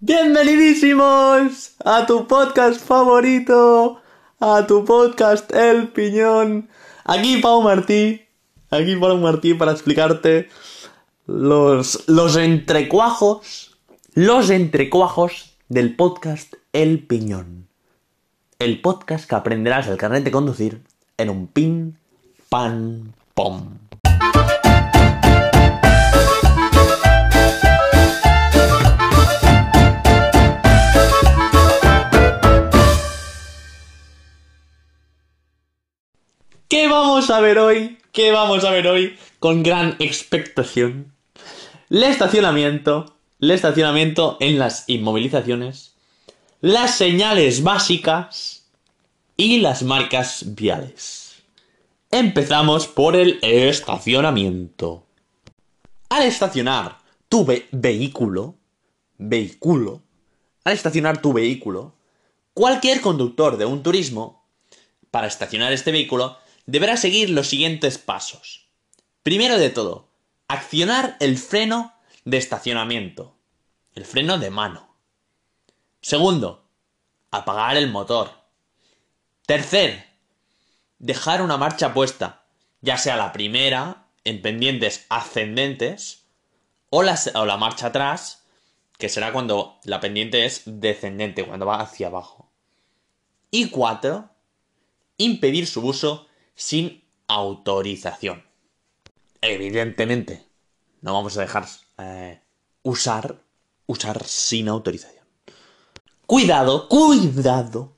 Bienvenidísimos a tu podcast favorito, a tu podcast El Piñón. Aquí Pau Martí, aquí Pau Martí para explicarte los, los entrecuajos, los entrecuajos del podcast El Piñón. El podcast que aprenderás el carnet de conducir en un pin, pan, pom. ¿Qué vamos a ver hoy? ¿Qué vamos a ver hoy? Con gran expectación. El estacionamiento. El estacionamiento en las inmovilizaciones. Las señales básicas. Y las marcas viales. Empezamos por el estacionamiento. Al estacionar tu ve- vehículo. Vehículo. Al estacionar tu vehículo. Cualquier conductor de un turismo. Para estacionar este vehículo deberá seguir los siguientes pasos. Primero de todo, accionar el freno de estacionamiento, el freno de mano. Segundo, apagar el motor. Tercer, dejar una marcha puesta, ya sea la primera en pendientes ascendentes o la, o la marcha atrás, que será cuando la pendiente es descendente, cuando va hacia abajo. Y cuatro, impedir su uso sin autorización. Evidentemente, no vamos a dejar eh, usar, usar sin autorización. Cuidado, cuidado,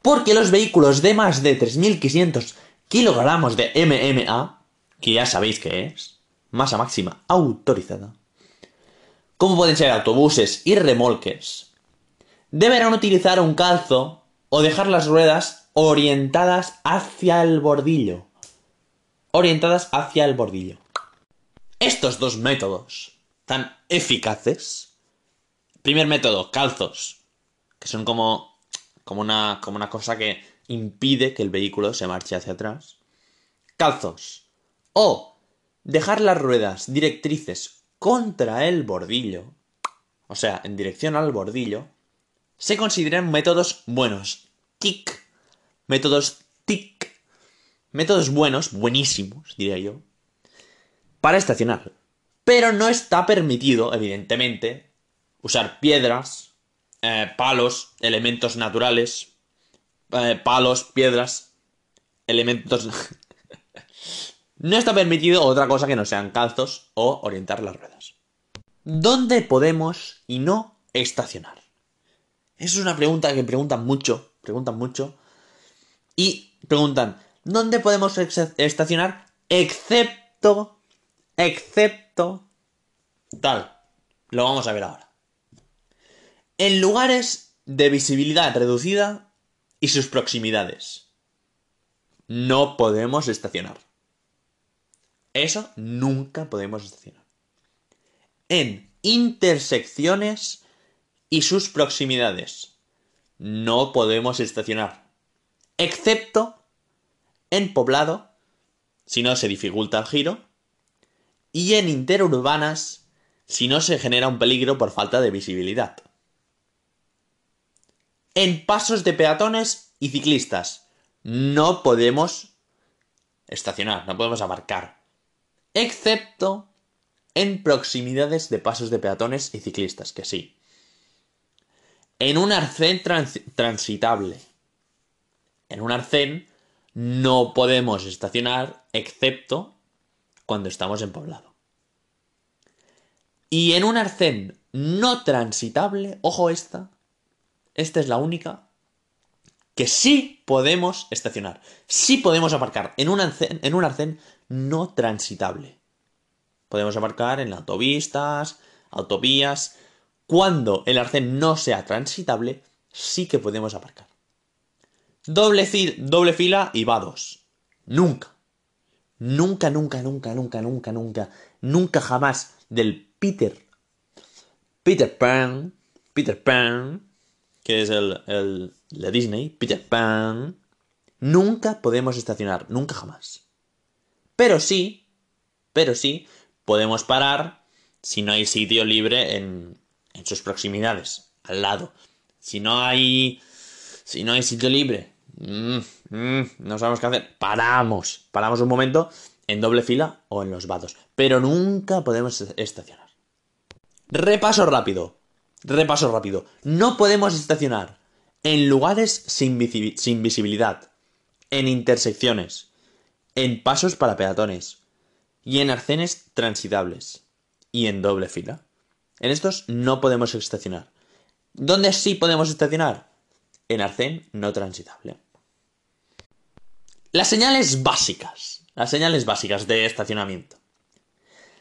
porque los vehículos de más de 3.500 kilogramos de MMA, que ya sabéis que es, masa máxima autorizada, como pueden ser autobuses y remolques, deberán utilizar un calzo o dejar las ruedas orientadas hacia el bordillo. Orientadas hacia el bordillo. Estos dos métodos tan eficaces. Primer método, calzos, que son como, como, una, como una cosa que impide que el vehículo se marche hacia atrás. Calzos. O dejar las ruedas directrices contra el bordillo, o sea, en dirección al bordillo, se consideran métodos buenos. TIC. Métodos TIC. Métodos buenos, buenísimos, diría yo, para estacionar. Pero no está permitido, evidentemente, usar piedras, eh, palos, elementos naturales, eh, palos, piedras, elementos... no está permitido otra cosa que no sean calzos o orientar las ruedas. ¿Dónde podemos y no estacionar? Esa es una pregunta que preguntan mucho, preguntan mucho. Y preguntan, ¿dónde podemos estacionar? Excepto, excepto, tal. Lo vamos a ver ahora. En lugares de visibilidad reducida y sus proximidades. No podemos estacionar. Eso nunca podemos estacionar. En intersecciones y sus proximidades. No podemos estacionar. Excepto en poblado, si no se dificulta el giro, y en interurbanas, si no se genera un peligro por falta de visibilidad. En pasos de peatones y ciclistas, no podemos estacionar, no podemos aparcar. Excepto en proximidades de pasos de peatones y ciclistas, que sí. En un arcén trans- transitable. En un arcén no podemos estacionar excepto cuando estamos en poblado. Y en un arcén no transitable, ojo esta, esta es la única, que sí podemos estacionar. Sí podemos aparcar en un arcén, no transitable. Podemos aparcar en autopistas, autovías. Cuando el arcén no sea transitable, sí que podemos aparcar. Doble, doble fila y vados. Nunca. Nunca, nunca, nunca, nunca, nunca, nunca, nunca jamás del Peter. Peter Pan. Peter Pan. Que es el, el de Disney. Peter Pan. Nunca podemos estacionar. Nunca jamás. Pero sí. Pero sí. Podemos parar si no hay sitio libre en, en sus proximidades, al lado. Si no hay. Si no hay sitio libre, mm, mm, no sabemos qué hacer. Paramos. Paramos un momento en doble fila o en los vados. Pero nunca podemos estacionar. Repaso rápido. Repaso rápido. No podemos estacionar en lugares sin, sin visibilidad, en intersecciones, en pasos para peatones y en arcenes transitables y en doble fila. En estos no podemos estacionar. ¿Dónde sí podemos estacionar? En arcén no transitable. Las señales básicas. Las señales básicas de estacionamiento.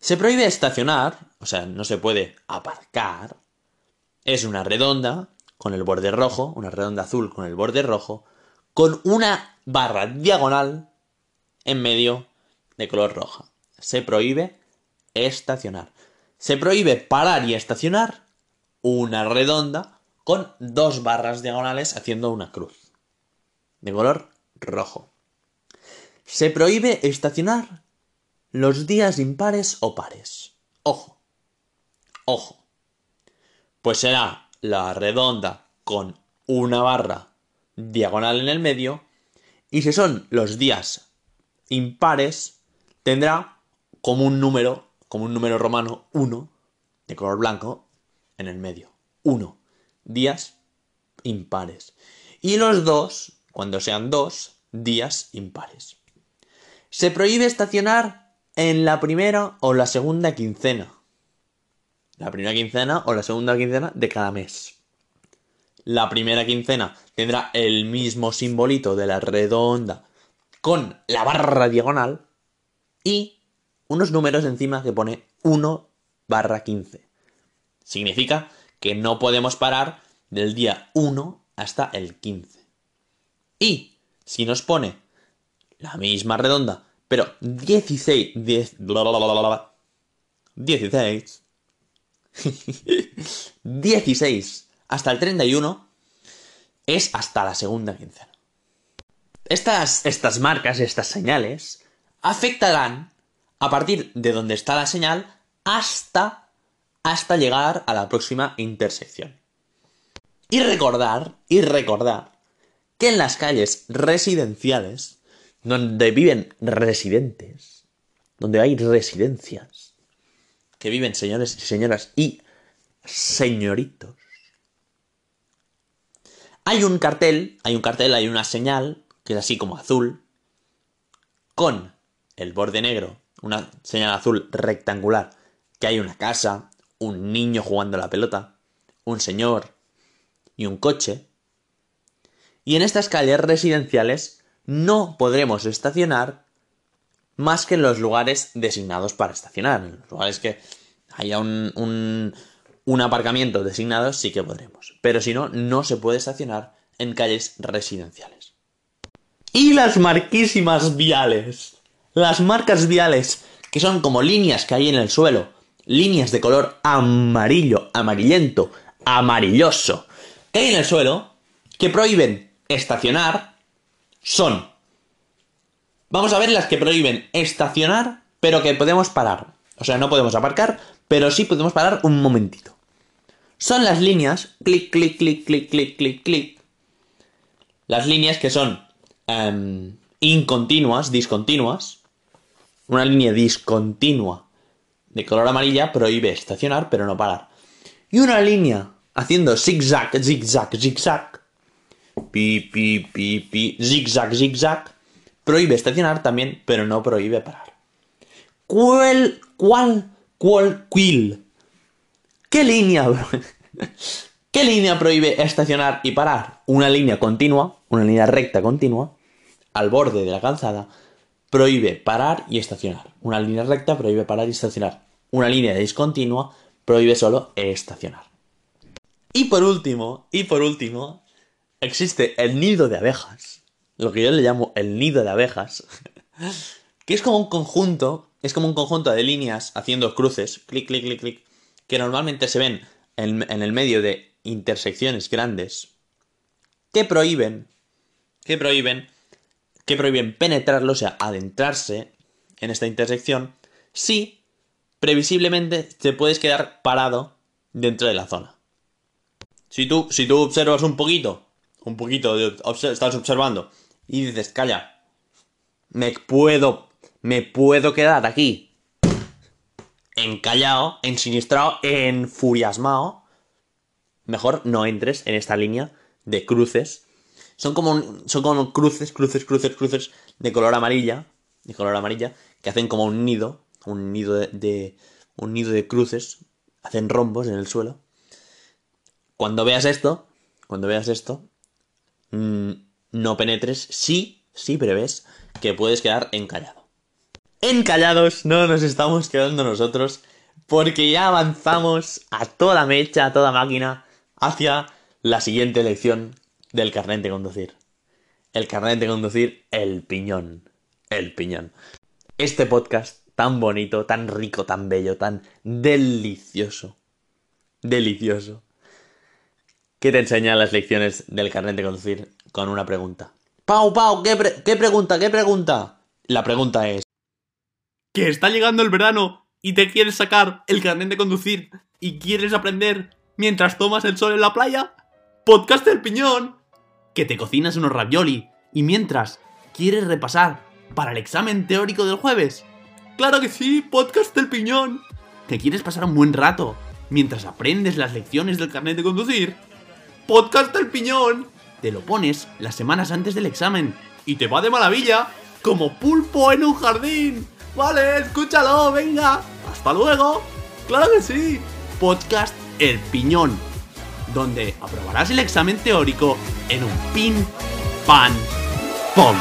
Se prohíbe estacionar, o sea, no se puede aparcar. Es una redonda con el borde rojo, una redonda azul con el borde rojo, con una barra diagonal en medio de color roja. Se prohíbe estacionar. Se prohíbe parar y estacionar una redonda con dos barras diagonales haciendo una cruz de color rojo. Se prohíbe estacionar los días impares o pares. Ojo, ojo. Pues será la redonda con una barra diagonal en el medio y si son los días impares tendrá como un número, como un número romano 1 de color blanco en el medio. 1. Días impares. Y los dos, cuando sean dos, días impares. Se prohíbe estacionar en la primera o la segunda quincena. La primera quincena o la segunda quincena de cada mes. La primera quincena tendrá el mismo simbolito de la redonda con la barra diagonal y unos números encima que pone 1 barra 15. Significa que no podemos parar del día 1 hasta el 15. Y si nos pone la misma redonda, pero 16, 10, 16, 16 hasta el 31 es hasta la segunda quincena. Estas, estas marcas, estas señales, afectarán a partir de donde está la señal hasta, hasta llegar a la próxima intersección. Y recordar, y recordar, que en las calles residenciales, donde viven residentes, donde hay residencias, que viven señores y señoras y señoritos, hay un cartel, hay un cartel, hay una señal, que es así como azul, con el borde negro, una señal azul rectangular, que hay una casa, un niño jugando la pelota, un señor y un coche. Y en estas calles residenciales no podremos estacionar más que en los lugares designados para estacionar. En los lugares que haya un, un, aparcamiento designado sí que podremos. Pero si no, no se puede estacionar en calles residenciales. Y las marquísimas viales. Las marcas viales, que son como líneas que hay en el suelo. Líneas de color amarillo, amarillento, amarilloso. Que hay en el suelo, que prohíben estacionar son. Vamos a ver las que prohíben estacionar, pero que podemos parar. O sea, no podemos aparcar, pero sí podemos parar un momentito. Son las líneas, clic, clic, clic, clic, clic, clic, clic. Las líneas que son em, incontinuas, discontinuas. Una línea discontinua de color amarilla prohíbe estacionar, pero no parar. Y una línea haciendo zigzag, zigzag, zigzag pi, pi, pi, pi, zigzag, zigzag. Prohíbe estacionar también, pero no prohíbe parar. ¿Cuál, cuál, cuál, quill? ¿Qué línea? ¿Qué línea prohíbe estacionar y parar? Una línea continua, una línea recta continua, al borde de la calzada, prohíbe parar y estacionar. Una línea recta prohíbe parar y estacionar. Una línea discontinua prohíbe solo estacionar. Y por último, y por último, existe el nido de abejas, lo que yo le llamo el nido de abejas, que es como un conjunto, es como un conjunto de líneas haciendo cruces, clic, clic, clic, clic, que normalmente se ven en, el medio de intersecciones grandes, que prohíben, que prohíben, que prohíben penetrarlo, o sea, adentrarse en esta intersección, si previsiblemente te puedes quedar parado dentro de la zona. Si tú, si tú observas un poquito, un poquito, de, estás observando y dices, calla, me puedo, me puedo quedar aquí encallado, ensinistrado, enfuriasmado, mejor no entres en esta línea de cruces. Son como, son como cruces, cruces, cruces, cruces de color amarilla, de color amarilla, que hacen como un nido, un nido de, un nido de cruces, hacen rombos en el suelo. Cuando veas esto, cuando veas esto, mm, no penetres si, si prevés que puedes quedar encallado. Encallados no nos estamos quedando nosotros, porque ya avanzamos a toda mecha, a toda máquina, hacia la siguiente lección del carnet de conducir. El carnet de conducir, el piñón. El piñón. Este podcast tan bonito, tan rico, tan bello, tan delicioso. Delicioso. Que te enseña las lecciones del carnet de conducir con una pregunta. Pau, Pau, ¿qué, ¿qué pregunta? ¿Qué pregunta? La pregunta es... Que está llegando el verano y te quieres sacar el carnet de conducir y quieres aprender mientras tomas el sol en la playa? Podcast del piñón. Que te cocinas unos ravioli y mientras quieres repasar para el examen teórico del jueves. Claro que sí, podcast del piñón. ¿Te quieres pasar un buen rato mientras aprendes las lecciones del carnet de conducir? Podcast del piñón. Te lo pones las semanas antes del examen y te va de maravilla como pulpo en un jardín. Vale, escúchalo, venga. Hasta luego. Claro que sí. Podcast El Piñón, donde aprobarás el examen teórico en un pin, pan, pom.